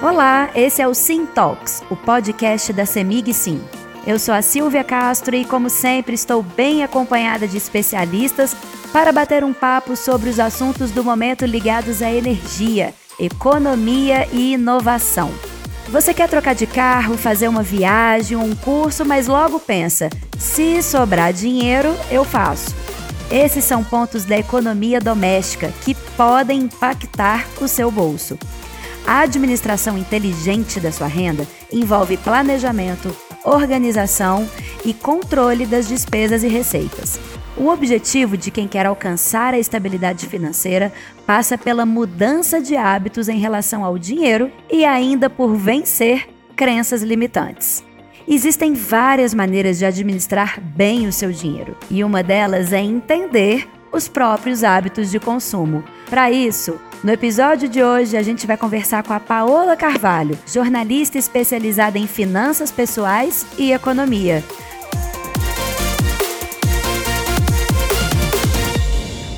Olá, esse é o Sim Talks, o podcast da Semig Sim. Eu sou a Silvia Castro e, como sempre, estou bem acompanhada de especialistas para bater um papo sobre os assuntos do momento ligados à energia, economia e inovação. Você quer trocar de carro, fazer uma viagem, um curso, mas logo pensa: se sobrar dinheiro, eu faço. Esses são pontos da economia doméstica que podem impactar o seu bolso. A administração inteligente da sua renda envolve planejamento, organização e controle das despesas e receitas. O objetivo de quem quer alcançar a estabilidade financeira passa pela mudança de hábitos em relação ao dinheiro e ainda por vencer crenças limitantes. Existem várias maneiras de administrar bem o seu dinheiro, e uma delas é entender os próprios hábitos de consumo. Para isso, no episódio de hoje, a gente vai conversar com a Paola Carvalho, jornalista especializada em finanças pessoais e economia.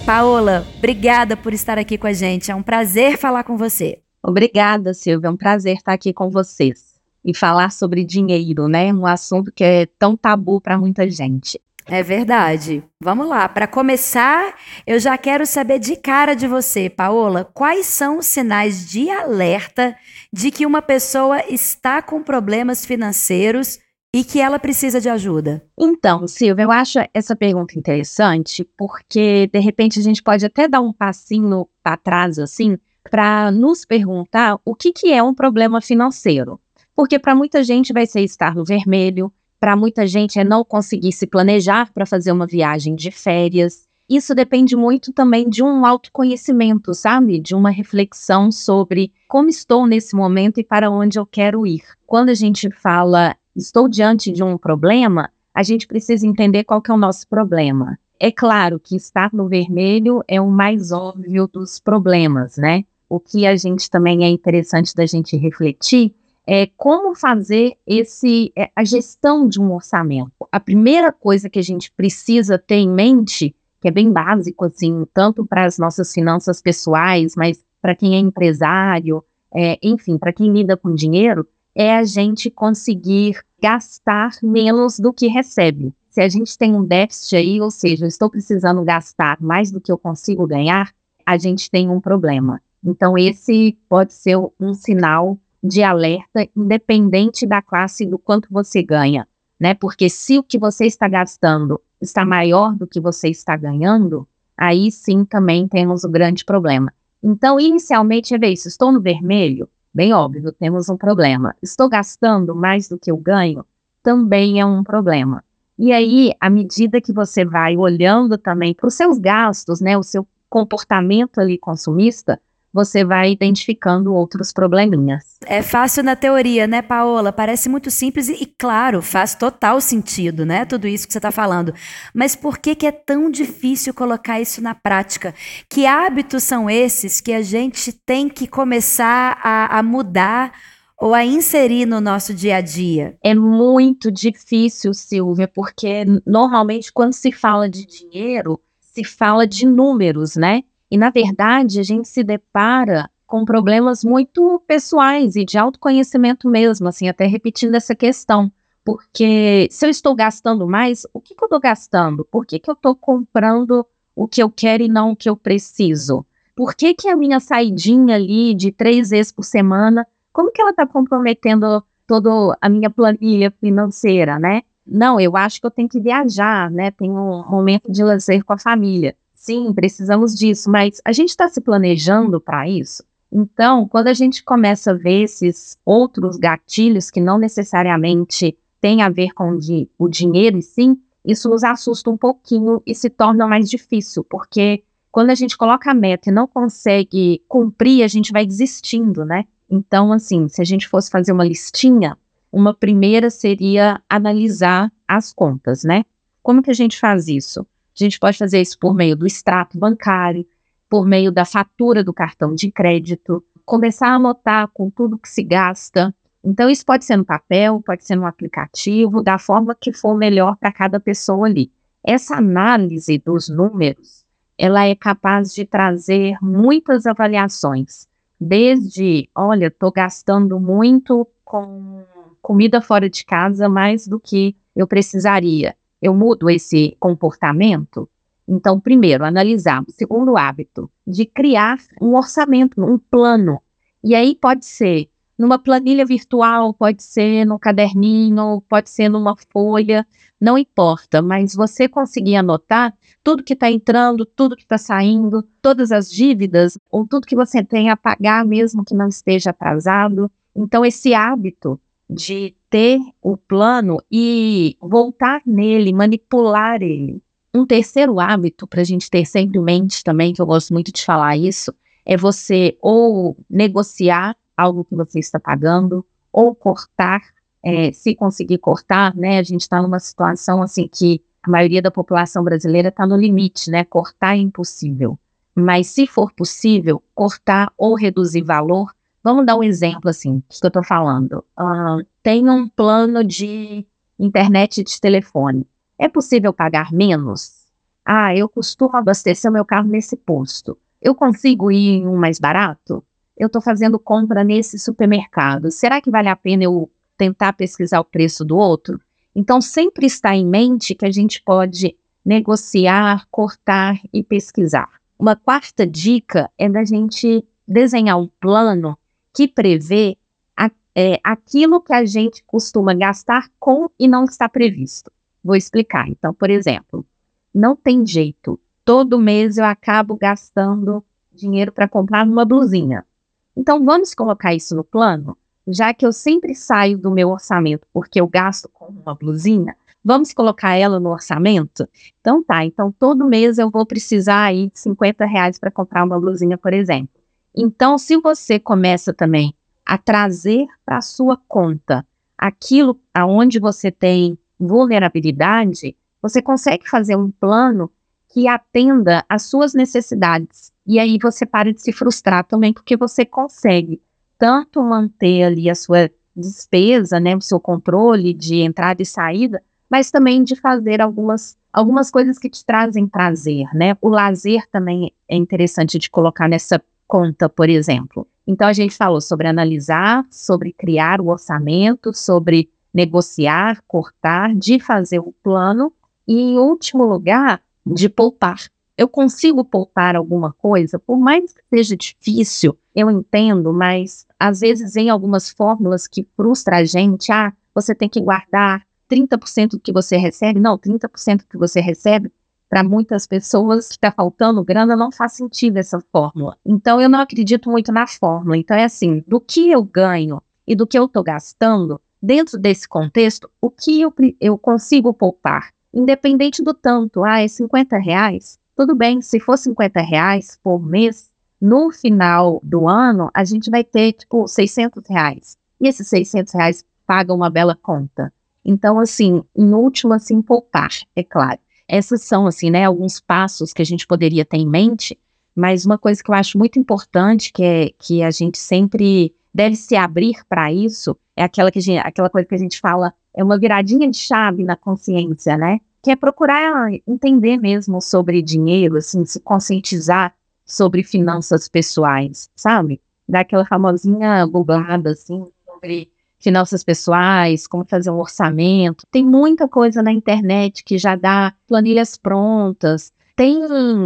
Paola, obrigada por estar aqui com a gente. É um prazer falar com você. Obrigada, Silvia. É um prazer estar aqui com vocês e falar sobre dinheiro, né? Um assunto que é tão tabu para muita gente. É verdade. Vamos lá. Para começar, eu já quero saber de cara de você, Paola, quais são os sinais de alerta de que uma pessoa está com problemas financeiros e que ela precisa de ajuda? Então, Silvia, eu acho essa pergunta interessante porque de repente a gente pode até dar um passinho para trás assim, para nos perguntar o que que é um problema financeiro. Porque para muita gente vai ser estar no vermelho, para muita gente é não conseguir se planejar para fazer uma viagem de férias. Isso depende muito também de um autoconhecimento, sabe? De uma reflexão sobre como estou nesse momento e para onde eu quero ir. Quando a gente fala estou diante de um problema, a gente precisa entender qual que é o nosso problema. É claro que estar no vermelho é o mais óbvio dos problemas, né? O que a gente também é interessante da gente refletir é, como fazer esse é, a gestão de um orçamento. A primeira coisa que a gente precisa ter em mente, que é bem básico assim, tanto para as nossas finanças pessoais, mas para quem é empresário, é, enfim, para quem lida com dinheiro, é a gente conseguir gastar menos do que recebe. Se a gente tem um déficit aí, ou seja, eu estou precisando gastar mais do que eu consigo ganhar, a gente tem um problema. Então, esse pode ser um sinal de alerta, independente da classe do quanto você ganha, né? Porque se o que você está gastando está maior do que você está ganhando, aí sim também temos um grande problema. Então, inicialmente, é isso, estou no vermelho, bem óbvio, temos um problema. Estou gastando mais do que eu ganho, também é um problema. E aí, à medida que você vai olhando também para os seus gastos, né, o seu comportamento ali consumista, você vai identificando outros probleminhas. É fácil na teoria, né, Paola? Parece muito simples e, e claro, faz total sentido, né? Tudo isso que você está falando. Mas por que, que é tão difícil colocar isso na prática? Que hábitos são esses que a gente tem que começar a, a mudar? ou a inserir no nosso dia a dia? É muito difícil, Silvia, porque normalmente quando se fala de dinheiro, se fala de números, né? E, na verdade, a gente se depara com problemas muito pessoais e de autoconhecimento mesmo, assim, até repetindo essa questão. Porque se eu estou gastando mais, o que, que eu estou gastando? Por que, que eu estou comprando o que eu quero e não o que eu preciso? Por que, que a minha saidinha ali de três vezes por semana, como que ela está comprometendo toda a minha planilha financeira, né? Não, eu acho que eu tenho que viajar, né? Tenho um momento de lazer com a família. Sim, precisamos disso, mas a gente está se planejando para isso? Então, quando a gente começa a ver esses outros gatilhos que não necessariamente têm a ver com o dinheiro e sim, isso nos assusta um pouquinho e se torna mais difícil, porque quando a gente coloca a meta e não consegue cumprir, a gente vai desistindo, né? Então, assim, se a gente fosse fazer uma listinha, uma primeira seria analisar as contas, né? Como que a gente faz isso? A gente pode fazer isso por meio do extrato bancário, por meio da fatura do cartão de crédito, começar a anotar com tudo que se gasta. Então, isso pode ser no papel, pode ser no aplicativo, da forma que for melhor para cada pessoa ali. Essa análise dos números, ela é capaz de trazer muitas avaliações. Desde, olha, estou gastando muito com comida fora de casa mais do que eu precisaria. Eu mudo esse comportamento? Então, primeiro, analisar. Segundo hábito, de criar um orçamento, um plano. E aí pode ser numa planilha virtual, pode ser no caderninho, pode ser numa folha, não importa, mas você conseguir anotar tudo que está entrando, tudo que está saindo, todas as dívidas, ou tudo que você tem a pagar, mesmo que não esteja atrasado. Então, esse hábito de ter o plano e voltar nele, manipular ele. Um terceiro hábito para a gente ter sempre em mente também, que eu gosto muito de falar isso, é você ou negociar algo que você está pagando, ou cortar, é, se conseguir cortar, né? A gente está numa situação assim que a maioria da população brasileira está no limite, né? Cortar é impossível. Mas se for possível, cortar ou reduzir valor. Vamos dar um exemplo assim, que eu estou falando. Uh, tem um plano de internet de telefone. É possível pagar menos? Ah, eu costumo abastecer meu carro nesse posto. Eu consigo ir em um mais barato? Eu estou fazendo compra nesse supermercado. Será que vale a pena eu tentar pesquisar o preço do outro? Então, sempre está em mente que a gente pode negociar, cortar e pesquisar. Uma quarta dica é da gente desenhar um plano que prevê é, aquilo que a gente costuma gastar com e não está previsto. Vou explicar. Então, por exemplo, não tem jeito. Todo mês eu acabo gastando dinheiro para comprar uma blusinha. Então, vamos colocar isso no plano? Já que eu sempre saio do meu orçamento porque eu gasto com uma blusinha, vamos colocar ela no orçamento? Então tá, então todo mês eu vou precisar aí de 50 reais para comprar uma blusinha, por exemplo. Então, se você começa também a trazer para a sua conta aquilo aonde você tem vulnerabilidade, você consegue fazer um plano que atenda às suas necessidades. E aí você para de se frustrar também, porque você consegue tanto manter ali a sua despesa, né, o seu controle de entrada e saída, mas também de fazer algumas, algumas coisas que te trazem prazer, né? O lazer também é interessante de colocar nessa conta, por exemplo. Então a gente falou sobre analisar, sobre criar o orçamento, sobre negociar, cortar, de fazer o plano e, em último lugar, de poupar. Eu consigo poupar alguma coisa, por mais que seja difícil, eu entendo, mas às vezes em algumas fórmulas que frustra a gente, ah, você tem que guardar 30% do que você recebe. Não, 30% do que você recebe, para muitas pessoas que está faltando grana, não faz sentido essa fórmula. Então, eu não acredito muito na fórmula. Então, é assim, do que eu ganho e do que eu estou gastando, dentro desse contexto, o que eu, eu consigo poupar? Independente do tanto, ah, é 50 reais? Tudo bem, se for 50 reais por mês, no final do ano, a gente vai ter, tipo, 600 reais. E esses 600 reais pagam uma bela conta. Então, assim, em último, assim, poupar, é claro. Esses são, assim, né, alguns passos que a gente poderia ter em mente, mas uma coisa que eu acho muito importante, que é que a gente sempre deve se abrir para isso, é aquela, que gente, aquela coisa que a gente fala, é uma viradinha de chave na consciência, né? Que é procurar entender mesmo sobre dinheiro, assim, se conscientizar sobre finanças pessoais, sabe? Daquela famosinha googlada, assim, sobre finanças pessoais, como fazer um orçamento. Tem muita coisa na internet que já dá planilhas prontas, tem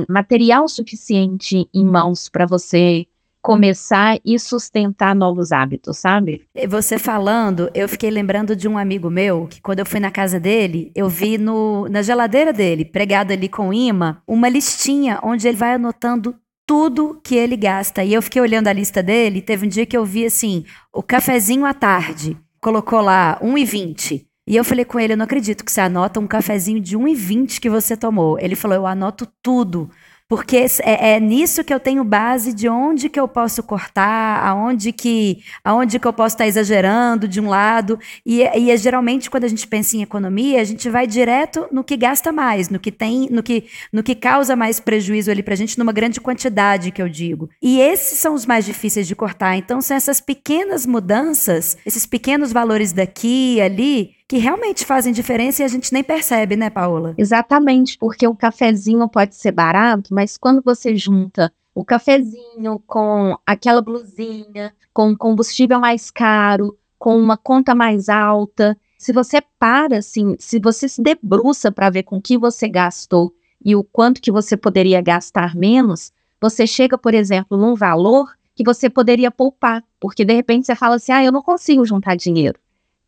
material suficiente em mãos para você começar e sustentar novos hábitos, sabe? Você falando, eu fiquei lembrando de um amigo meu que quando eu fui na casa dele, eu vi no, na geladeira dele, pregado ali com imã, uma listinha onde ele vai anotando tudo que ele gasta. E eu fiquei olhando a lista dele, teve um dia que eu vi assim, o cafezinho à tarde, colocou lá 1,20. E eu falei com ele, eu não acredito que você anota um cafezinho de 1,20 que você tomou. Ele falou, eu anoto tudo. Porque é, é, nisso que eu tenho base de onde que eu posso cortar, aonde que, aonde que eu posso estar exagerando de um lado. E, e é, geralmente quando a gente pensa em economia, a gente vai direto no que gasta mais, no que tem, no que, no que causa mais prejuízo ali pra gente, numa grande quantidade que eu digo. E esses são os mais difíceis de cortar. Então são essas pequenas mudanças, esses pequenos valores daqui ali, que realmente fazem diferença e a gente nem percebe, né, Paola? Exatamente, porque o cafezinho pode ser barato, mas quando você junta o cafezinho, com aquela blusinha, com combustível mais caro, com uma conta mais alta. Se você para assim, se você se debruça para ver com que você gastou e o quanto que você poderia gastar menos, você chega, por exemplo, num valor que você poderia poupar, porque de repente você fala assim: "Ah, eu não consigo juntar dinheiro".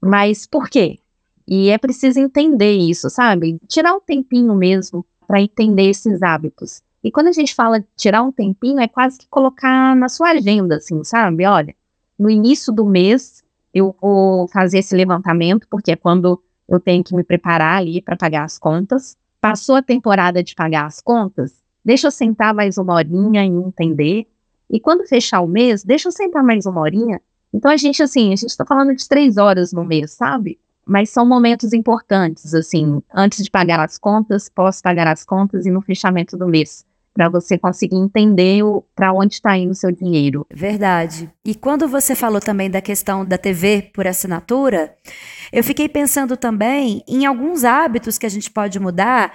Mas por quê? E é preciso entender isso, sabe? Tirar um tempinho mesmo para entender esses hábitos. E quando a gente fala tirar um tempinho, é quase que colocar na sua agenda, assim, sabe? Olha, no início do mês eu vou fazer esse levantamento, porque é quando eu tenho que me preparar ali para pagar as contas. Passou a temporada de pagar as contas, deixa eu sentar mais uma horinha e entender. E quando fechar o mês, deixa eu sentar mais uma horinha. Então a gente, assim, a gente está falando de três horas no mês, sabe? Mas são momentos importantes, assim, antes de pagar as contas, posso pagar as contas e no fechamento do mês, para você conseguir entender para onde está indo o seu dinheiro. Verdade. E quando você falou também da questão da TV por assinatura, eu fiquei pensando também em alguns hábitos que a gente pode mudar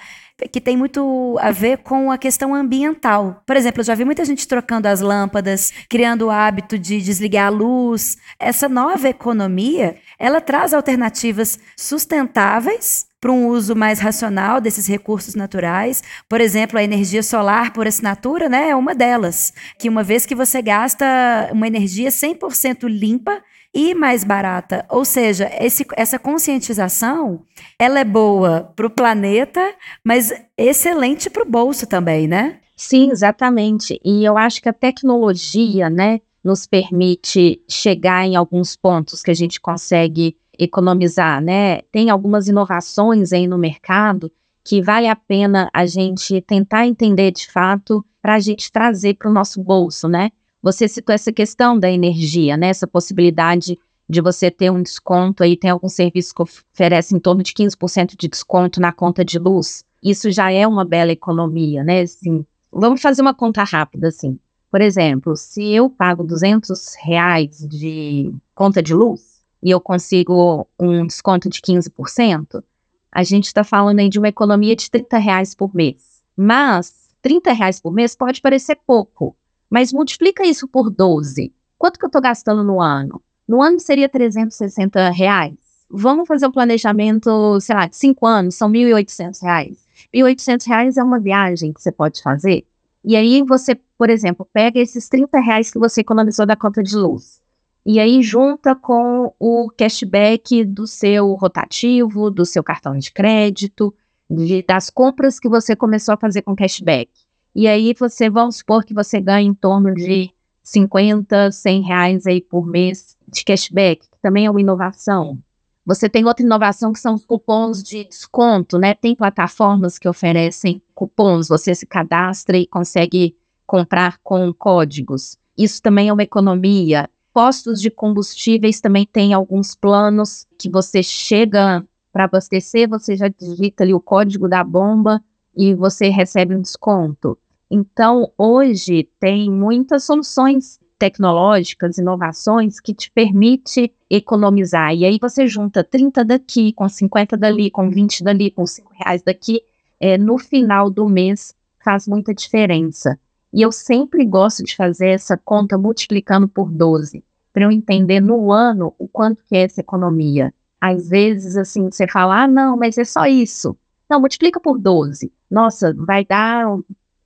que tem muito a ver com a questão ambiental. Por exemplo, eu já vi muita gente trocando as lâmpadas, criando o hábito de desligar a luz. Essa nova economia, ela traz alternativas sustentáveis para um uso mais racional desses recursos naturais. Por exemplo, a energia solar por assinatura né, é uma delas, que uma vez que você gasta uma energia 100% limpa, e mais barata. Ou seja, esse, essa conscientização, ela é boa para o planeta, mas excelente para o bolso também, né? Sim, exatamente. E eu acho que a tecnologia, né, nos permite chegar em alguns pontos que a gente consegue economizar, né? Tem algumas inovações aí no mercado que vale a pena a gente tentar entender de fato para a gente trazer para o nosso bolso, né? Você citou essa questão da energia, né? Essa possibilidade de você ter um desconto aí, tem alguns serviços que oferecem em torno de 15% de desconto na conta de luz. Isso já é uma bela economia, né? Assim, vamos fazer uma conta rápida, assim. Por exemplo, se eu pago 200 reais de conta de luz e eu consigo um desconto de 15%, a gente está falando aí de uma economia de 30 reais por mês. Mas 30 reais por mês pode parecer pouco, mas multiplica isso por 12. Quanto que eu estou gastando no ano? No ano seria 360 reais. Vamos fazer um planejamento, sei lá, de 5 anos, são 1.800 reais. 1.800 reais é uma viagem que você pode fazer. E aí você, por exemplo, pega esses 30 reais que você economizou da conta de luz. E aí junta com o cashback do seu rotativo, do seu cartão de crédito, de, das compras que você começou a fazer com cashback. E aí você, vamos supor que você ganha em torno de 50, 100 reais aí por mês de cashback, que também é uma inovação. Você tem outra inovação que são os cupons de desconto, né? Tem plataformas que oferecem cupons, você se cadastra e consegue comprar com códigos. Isso também é uma economia. Postos de combustíveis também tem alguns planos que você chega para abastecer, você já digita ali o código da bomba e você recebe um desconto. Então, hoje tem muitas soluções tecnológicas, inovações que te permite economizar. E aí você junta 30 daqui, com 50 dali, com 20 dali, com 5 reais daqui. É, no final do mês faz muita diferença. E eu sempre gosto de fazer essa conta multiplicando por 12, para eu entender no ano o quanto que é essa economia. Às vezes, assim, você fala, ah, não, mas é só isso. Não, multiplica por 12. Nossa, vai dar.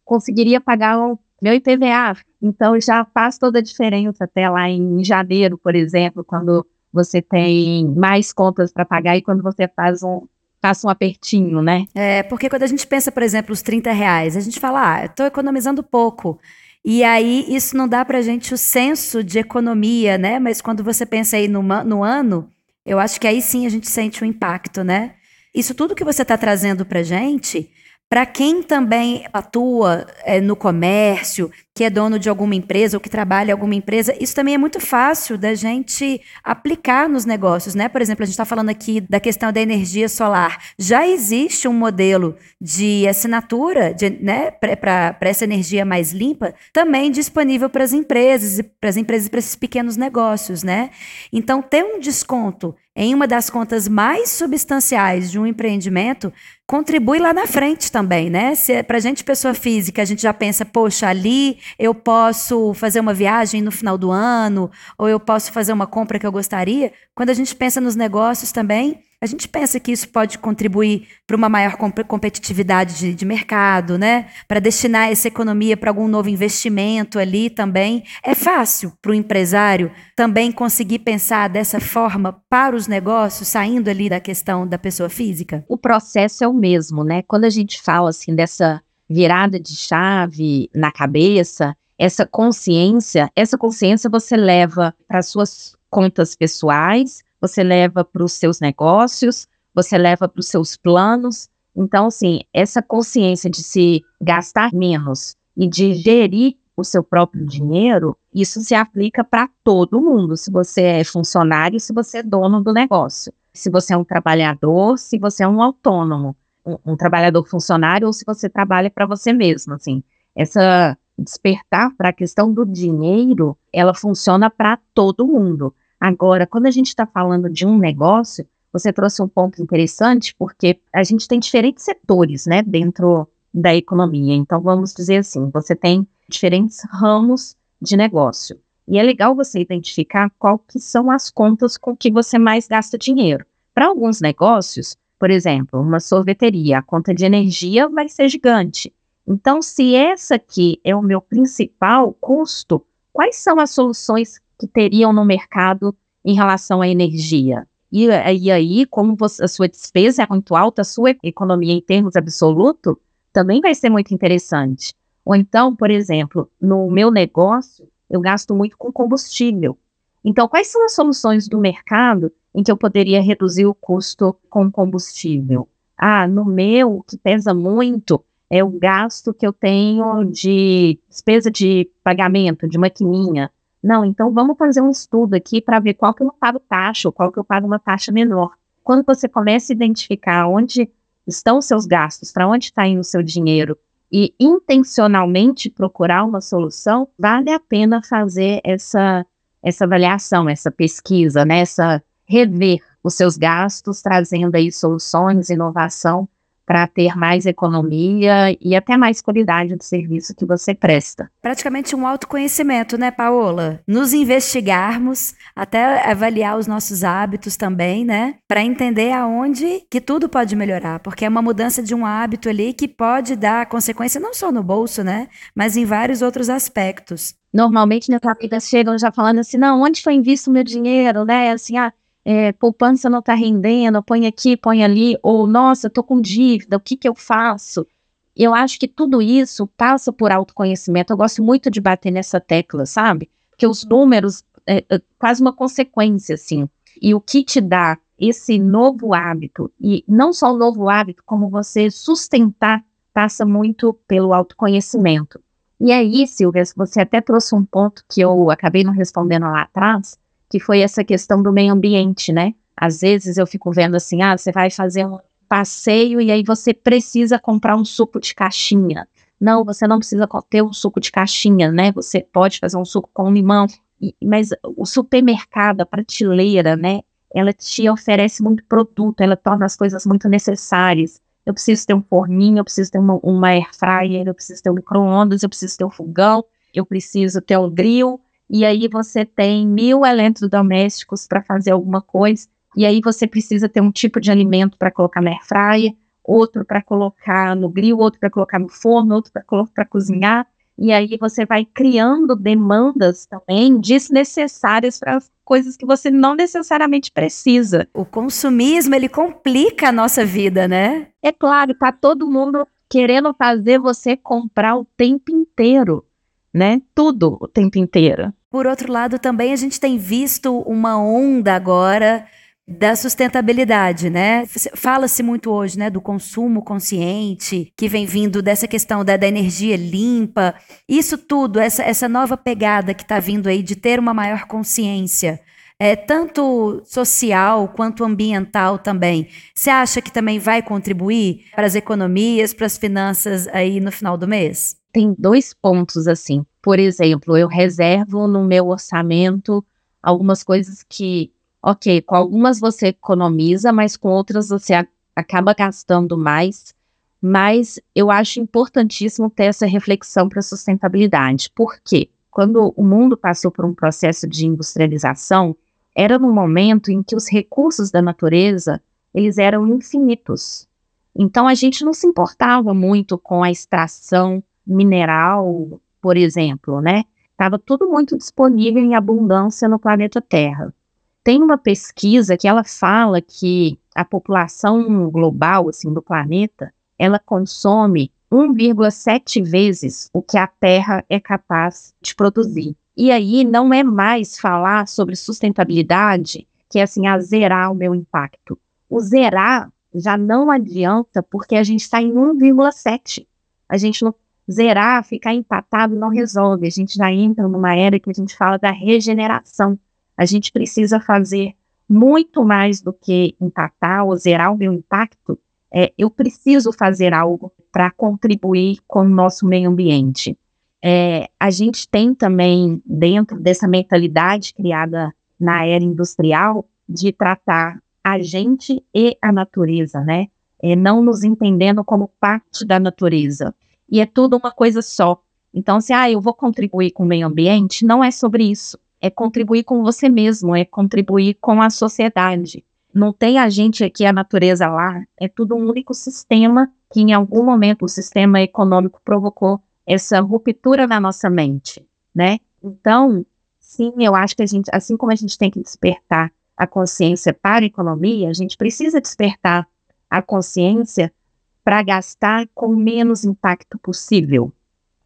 Conseguiria pagar o meu IPVA. Então já faz toda a diferença até lá em janeiro, por exemplo, quando você tem mais contas para pagar e quando você faz um, passa um apertinho, né? É, porque quando a gente pensa, por exemplo, os 30 reais, a gente fala, ah, estou economizando pouco. E aí isso não dá para a gente o senso de economia, né? Mas quando você pensa aí no, no ano, eu acho que aí sim a gente sente o impacto, né? Isso tudo que você está trazendo para gente para quem também atua é, no comércio, que é dono de alguma empresa ou que trabalha em alguma empresa, isso também é muito fácil da gente aplicar nos negócios, né? Por exemplo, a gente está falando aqui da questão da energia solar. Já existe um modelo de assinatura de, né, para essa energia mais limpa, também disponível para as empresas, para as empresas e para esses pequenos negócios, né? Então, ter um desconto em uma das contas mais substanciais de um empreendimento contribui lá na frente também, né? Se é para gente pessoa física, a gente já pensa, poxa, ali eu posso fazer uma viagem no final do ano, ou eu posso fazer uma compra que eu gostaria. Quando a gente pensa nos negócios também, a gente pensa que isso pode contribuir para uma maior competitividade de, de mercado, né? Para destinar essa economia para algum novo investimento ali também. É fácil para o empresário também conseguir pensar dessa forma para os negócios, saindo ali da questão da pessoa física? O processo é o mesmo, né? Quando a gente fala assim dessa virada de chave na cabeça, essa consciência, essa consciência você leva para suas contas pessoais, você leva para os seus negócios, você leva para os seus planos. Então, assim, essa consciência de se gastar menos e de gerir o seu próprio dinheiro, isso se aplica para todo mundo. Se você é funcionário, se você é dono do negócio, se você é um trabalhador, se você é um autônomo, um, um trabalhador funcionário ou se você trabalha para você mesmo, assim. Essa despertar para a questão do dinheiro, ela funciona para todo mundo. Agora, quando a gente está falando de um negócio, você trouxe um ponto interessante, porque a gente tem diferentes setores, né, dentro da economia. Então, vamos dizer assim, você tem diferentes ramos de negócio. E é legal você identificar qual que são as contas com que você mais gasta dinheiro. Para alguns negócios, por exemplo, uma sorveteria, a conta de energia vai ser gigante. Então, se essa aqui é o meu principal custo, quais são as soluções que teriam no mercado em relação à energia. E, e aí, como você, a sua despesa é muito alta, a sua economia em termos absolutos também vai ser muito interessante. Ou então, por exemplo, no meu negócio, eu gasto muito com combustível. Então, quais são as soluções do mercado em que eu poderia reduzir o custo com combustível? Ah, no meu, que pesa muito é o gasto que eu tenho de despesa de pagamento, de maquininha. Não, então vamos fazer um estudo aqui para ver qual que eu não pago taxa ou qual que eu pago uma taxa menor. Quando você começa a identificar onde estão os seus gastos, para onde está indo o seu dinheiro e intencionalmente procurar uma solução, vale a pena fazer essa, essa avaliação, essa pesquisa, né? essa rever os seus gastos, trazendo aí soluções, inovação para ter mais economia e até mais qualidade do serviço que você presta. Praticamente um autoconhecimento, né, Paola? Nos investigarmos, até avaliar os nossos hábitos também, né, para entender aonde que tudo pode melhorar, porque é uma mudança de um hábito ali que pode dar consequência não só no bolso, né, mas em vários outros aspectos. Normalmente, na vida chegam já falando assim, não, onde foi visto o meu dinheiro, né, assim, ah, é, poupança não está rendendo, põe aqui, põe ali, ou nossa, estou com dívida, o que, que eu faço? Eu acho que tudo isso passa por autoconhecimento. Eu gosto muito de bater nessa tecla, sabe? Que os números é, é quase uma consequência, assim. E o que te dá esse novo hábito, e não só o novo hábito, como você sustentar, passa muito pelo autoconhecimento. E aí, Silvia, você até trouxe um ponto que eu acabei não respondendo lá atrás, que foi essa questão do meio ambiente, né? Às vezes eu fico vendo assim, ah, você vai fazer um passeio e aí você precisa comprar um suco de caixinha. Não, você não precisa ter um suco de caixinha, né? Você pode fazer um suco com limão. Mas o supermercado, a prateleira, né? Ela te oferece muito produto, ela torna as coisas muito necessárias. Eu preciso ter um forninho, eu preciso ter uma, uma air fryer, eu preciso ter um micro-ondas, eu preciso ter um fogão, eu preciso ter um grill, e aí você tem mil eletrodomésticos para fazer alguma coisa, e aí você precisa ter um tipo de alimento para colocar na airfryer, outro para colocar no grill, outro para colocar no forno, outro para cozinhar, e aí você vai criando demandas também desnecessárias para coisas que você não necessariamente precisa. O consumismo, ele complica a nossa vida, né? É claro, tá todo mundo querendo fazer você comprar o tempo inteiro né? Tudo o tempo inteiro. Por outro lado, também a gente tem visto uma onda agora da sustentabilidade, né? Fala-se muito hoje, né, do consumo consciente, que vem vindo dessa questão da, da energia limpa. Isso tudo, essa, essa nova pegada que está vindo aí de ter uma maior consciência, é, tanto social quanto ambiental também. Você acha que também vai contribuir para as economias, para as finanças aí no final do mês? Tem dois pontos assim. Por exemplo, eu reservo no meu orçamento algumas coisas que, ok, com algumas você economiza, mas com outras você acaba gastando mais. mas eu acho importantíssimo ter essa reflexão para a sustentabilidade. Por quê? Quando o mundo passou por um processo de industrialização, era no momento em que os recursos da natureza eles eram infinitos. Então a gente não se importava muito com a extração mineral, por exemplo, né? Estava tudo muito disponível em abundância no planeta Terra. Tem uma pesquisa que ela fala que a população global, assim, do planeta, ela consome 1,7 vezes o que a Terra é capaz de produzir. E aí não é mais falar sobre sustentabilidade, que é assim, a zerar o meu impacto. O zerar já não adianta porque a gente está em 1,7. A gente não zerar, ficar empatado não resolve. A gente já entra numa era que a gente fala da regeneração. A gente precisa fazer muito mais do que empatar ou zerar o meu impacto. É, eu preciso fazer algo para contribuir com o nosso meio ambiente. É, a gente tem também, dentro dessa mentalidade criada na era industrial, de tratar a gente e a natureza, né? É, não nos entendendo como parte da natureza. E é tudo uma coisa só. Então, se ah, eu vou contribuir com o meio ambiente, não é sobre isso. É contribuir com você mesmo, é contribuir com a sociedade. Não tem a gente aqui, a natureza lá, é tudo um único sistema que em algum momento o sistema econômico provocou essa ruptura na nossa mente, né? Então, sim, eu acho que a gente, assim como a gente tem que despertar a consciência para a economia, a gente precisa despertar a consciência para gastar com menos impacto possível.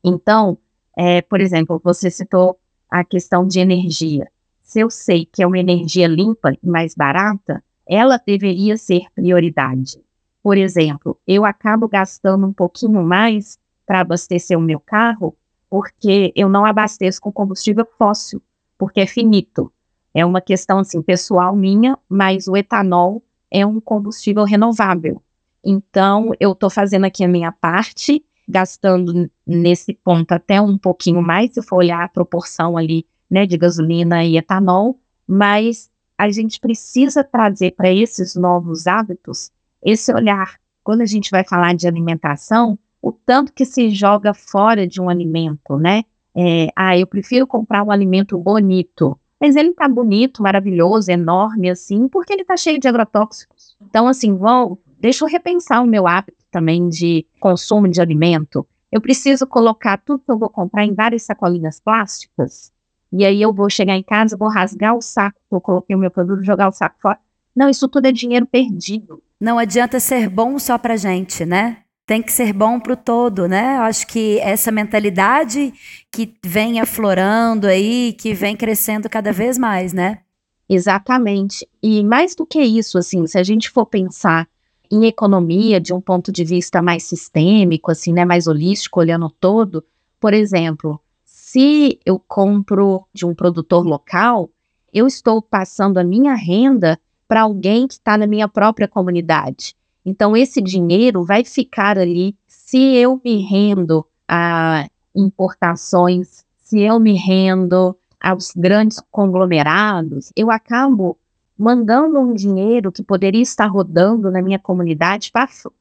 Então, é, por exemplo, você citou a questão de energia. Se eu sei que é uma energia limpa e mais barata, ela deveria ser prioridade. Por exemplo, eu acabo gastando um pouquinho mais para abastecer o meu carro porque eu não abasteço com combustível fóssil, porque é finito. É uma questão assim pessoal minha, mas o etanol é um combustível renovável. Então, eu estou fazendo aqui a minha parte, gastando nesse ponto até um pouquinho mais, se for olhar a proporção ali, né, de gasolina e etanol, mas a gente precisa trazer para esses novos hábitos esse olhar. Quando a gente vai falar de alimentação, o tanto que se joga fora de um alimento, né? É, ah, eu prefiro comprar um alimento bonito, mas ele tá bonito, maravilhoso, enorme, assim, porque ele tá cheio de agrotóxicos. Então, assim, vou, deixa eu repensar o meu hábito também de consumo de alimento. Eu preciso colocar tudo que eu vou comprar em várias sacolinhas plásticas, e aí eu vou chegar em casa, vou rasgar o saco que eu coloquei o meu produto, jogar o saco fora. Não, isso tudo é dinheiro perdido. Não adianta ser bom só pra gente, né? Tem que ser bom pro todo, né? Eu acho que essa mentalidade que vem aflorando aí, que vem crescendo cada vez mais, né? Exatamente. E mais do que isso, assim, se a gente for pensar em economia de um ponto de vista mais sistêmico, assim, né, mais holístico, olhando todo, por exemplo, se eu compro de um produtor local, eu estou passando a minha renda para alguém que está na minha própria comunidade. Então, esse dinheiro vai ficar ali se eu me rendo a importações, se eu me rendo aos grandes conglomerados, eu acabo mandando um dinheiro que poderia estar rodando na minha comunidade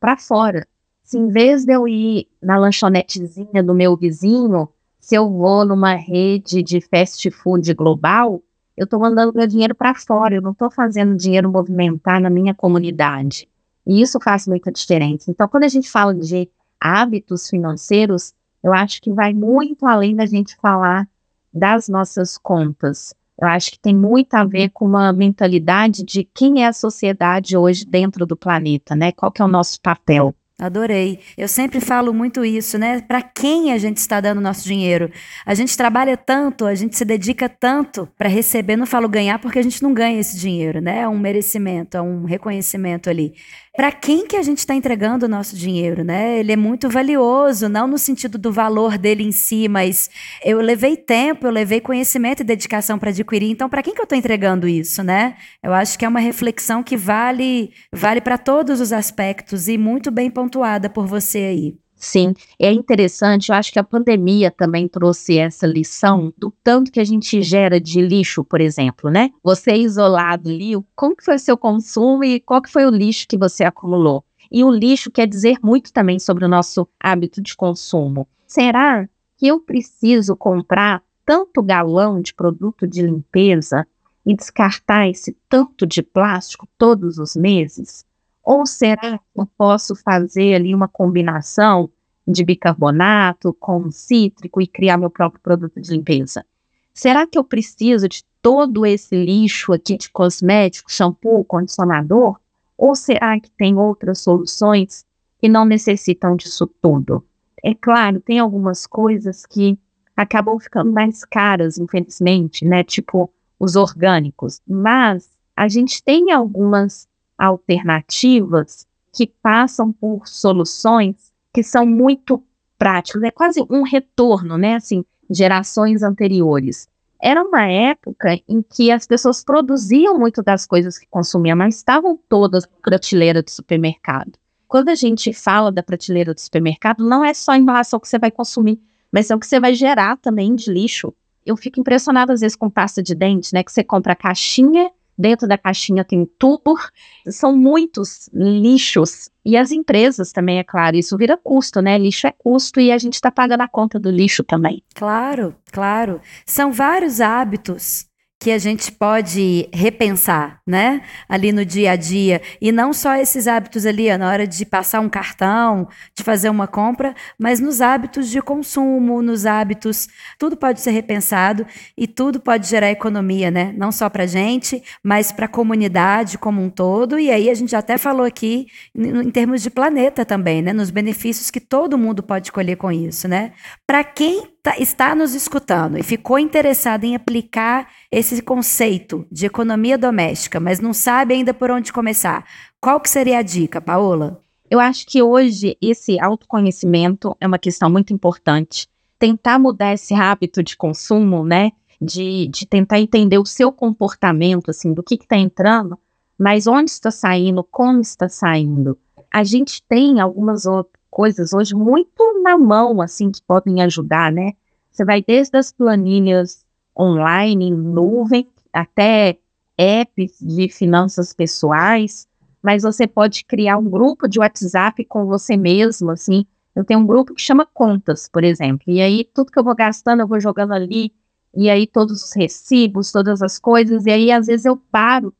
para fora. Se em vez de eu ir na lanchonetezinha do meu vizinho, se eu vou numa rede de fast food global, eu estou mandando meu dinheiro para fora, eu não estou fazendo dinheiro movimentar na minha comunidade. E isso faz muita diferença. Então, quando a gente fala de hábitos financeiros, eu acho que vai muito além da gente falar das nossas contas. Eu acho que tem muito a ver com uma mentalidade de quem é a sociedade hoje dentro do planeta, né? Qual que é o nosso papel? Adorei. Eu sempre falo muito isso, né? Para quem a gente está dando nosso dinheiro? A gente trabalha tanto, a gente se dedica tanto para receber, não falo ganhar porque a gente não ganha esse dinheiro, né? É um merecimento, é um reconhecimento ali para quem que a gente está entregando o nosso dinheiro, né? Ele é muito valioso, não no sentido do valor dele em si, mas eu levei tempo, eu levei conhecimento e dedicação para adquirir. Então, para quem que eu estou entregando isso, né? Eu acho que é uma reflexão que vale vale para todos os aspectos e muito bem pontuada por você aí. Sim, é interessante. Eu acho que a pandemia também trouxe essa lição do tanto que a gente gera de lixo, por exemplo, né? Você isolado ali, como que foi o seu consumo e qual que foi o lixo que você acumulou? E o lixo quer dizer muito também sobre o nosso hábito de consumo. Será que eu preciso comprar tanto galão de produto de limpeza e descartar esse tanto de plástico todos os meses? Ou será que eu posso fazer ali uma combinação de bicarbonato com cítrico e criar meu próprio produto de limpeza? Será que eu preciso de todo esse lixo aqui de cosmético, shampoo, condicionador? Ou será que tem outras soluções que não necessitam disso tudo? É claro, tem algumas coisas que acabam ficando mais caras, infelizmente, né? Tipo os orgânicos. Mas a gente tem algumas alternativas que passam por soluções que são muito práticas. É quase um retorno, né? Assim, gerações anteriores. Era uma época em que as pessoas produziam muito das coisas que consumiam, mas estavam todas na prateleira do supermercado. Quando a gente fala da prateleira do supermercado, não é só em relação ao que você vai consumir, mas é o que você vai gerar também de lixo eu fico impressionada às vezes com pasta de dente, né? Que você compra a caixinha, dentro da caixinha tem tubo, são muitos lixos. E as empresas também, é claro, isso vira custo, né? Lixo é custo e a gente está pagando a conta do lixo também. Claro, claro. São vários hábitos que a gente pode repensar, né? Ali no dia a dia. E não só esses hábitos ali, na hora de passar um cartão, de fazer uma compra, mas nos hábitos de consumo, nos hábitos. Tudo pode ser repensado e tudo pode gerar economia, né? Não só para gente, mas para a comunidade como um todo. E aí a gente até falou aqui em termos de planeta também, né? Nos benefícios que todo mundo pode colher com isso, né? Para quem tá, está nos escutando e ficou interessado em aplicar esse conceito de economia doméstica, mas não sabe ainda por onde começar, qual que seria a dica, Paola? Eu acho que hoje esse autoconhecimento é uma questão muito importante. Tentar mudar esse hábito de consumo, né? De, de tentar entender o seu comportamento, assim, do que está entrando, mas onde está saindo, como está saindo. A gente tem algumas outras coisas hoje muito na mão, assim, que podem ajudar, né? Você vai desde as planilhas online, em nuvem, até apps de finanças pessoais, mas você pode criar um grupo de WhatsApp com você mesmo, assim. Eu tenho um grupo que chama Contas, por exemplo, e aí tudo que eu vou gastando eu vou jogando ali, e aí todos os recibos, todas as coisas, e aí às vezes eu paro,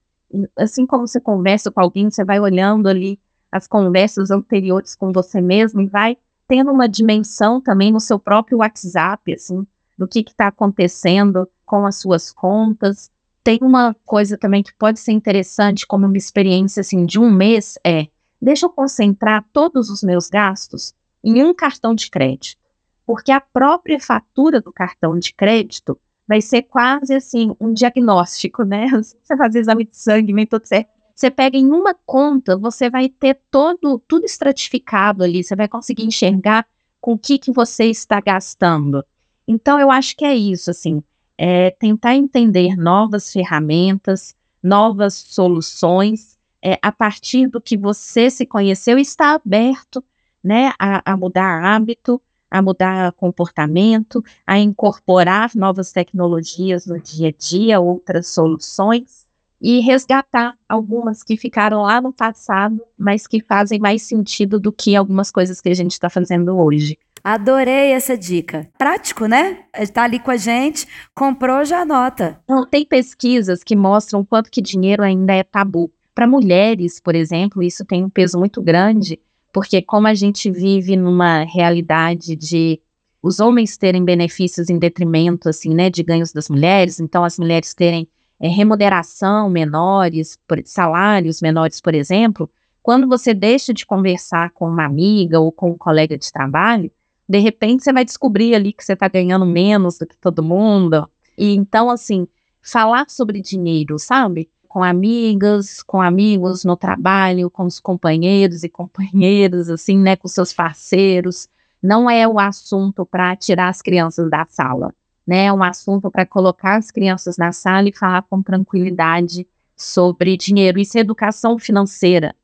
assim como você conversa com alguém, você vai olhando ali as conversas anteriores com você mesmo e vai tendo uma dimensão também no seu próprio WhatsApp, assim, do que está acontecendo com as suas contas. Tem uma coisa também que pode ser interessante como uma experiência assim de um mês é, deixa eu concentrar todos os meus gastos em um cartão de crédito, porque a própria fatura do cartão de crédito vai ser quase assim um diagnóstico, né? Você faz exame de sangue, vem tudo certo. Você pega em uma conta, você vai ter todo tudo estratificado ali, você vai conseguir enxergar com o que, que você está gastando. Então, eu acho que é isso, assim, é tentar entender novas ferramentas, novas soluções, é, a partir do que você se conheceu e está aberto, né, a, a mudar hábito, a mudar comportamento, a incorporar novas tecnologias no dia a dia, outras soluções, e resgatar algumas que ficaram lá no passado, mas que fazem mais sentido do que algumas coisas que a gente está fazendo hoje. Adorei essa dica. Prático, né? Está ali com a gente, comprou, já anota. Não, tem pesquisas que mostram quanto que dinheiro ainda é tabu. Para mulheres, por exemplo, isso tem um peso muito grande, porque como a gente vive numa realidade de os homens terem benefícios em detrimento, assim, né, de ganhos das mulheres, então as mulheres terem é, remuneração menores, por, salários menores, por exemplo, quando você deixa de conversar com uma amiga ou com um colega de trabalho, de repente você vai descobrir ali que você está ganhando menos do que todo mundo. E então, assim, falar sobre dinheiro, sabe? Com amigas, com amigos no trabalho, com os companheiros e companheiras, assim, né? Com seus parceiros. Não é o assunto para tirar as crianças da sala, né? Um assunto para colocar as crianças na sala e falar com tranquilidade sobre dinheiro. Isso é educação financeira.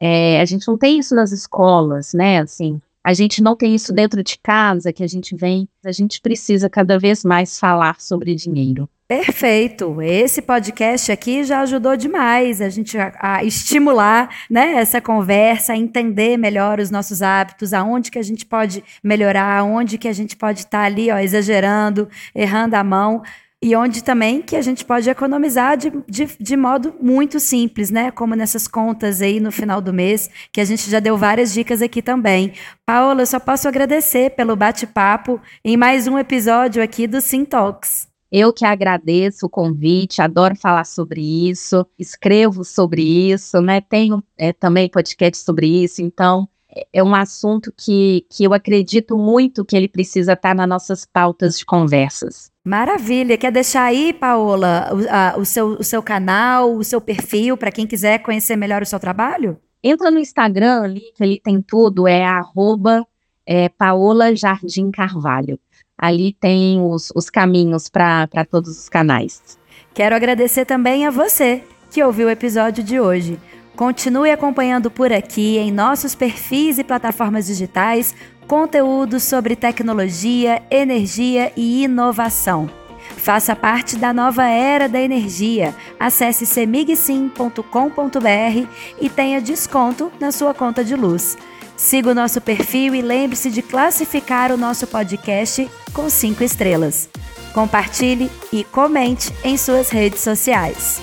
É, a gente não tem isso nas escolas, né? Assim, a gente não tem isso dentro de casa, que a gente vem, a gente precisa cada vez mais falar sobre dinheiro. Perfeito. Esse podcast aqui já ajudou demais a gente a, a, estimular, né, essa conversa, a entender melhor os nossos hábitos, aonde que a gente pode melhorar, aonde que a gente pode estar tá ali, ó, exagerando, errando a mão e onde também que a gente pode economizar de, de, de, modo muito simples, né? Como nessas contas aí no final do mês, que a gente já deu várias dicas aqui também. Paola, eu só posso agradecer pelo bate-papo em mais um episódio aqui do Sim Talks. Eu que agradeço o convite, adoro falar sobre isso, escrevo sobre isso, né? Tenho é, também podcast sobre isso, então é, é um assunto que, que eu acredito muito que ele precisa estar nas nossas pautas de conversas. Maravilha. Quer deixar aí, Paola, o, a, o, seu, o seu canal, o seu perfil, para quem quiser conhecer melhor o seu trabalho? Entra no Instagram ali, que ali tem tudo, é arroba é, Paola Jardim Carvalho. Ali tem os, os caminhos para todos os canais. Quero agradecer também a você que ouviu o episódio de hoje. Continue acompanhando por aqui em nossos perfis e plataformas digitais conteúdos sobre tecnologia, energia e inovação. Faça parte da nova era da energia. Acesse semigsim.com.br e tenha desconto na sua conta de luz. Siga o nosso perfil e lembre-se de classificar o nosso podcast com cinco estrelas. Compartilhe e comente em suas redes sociais.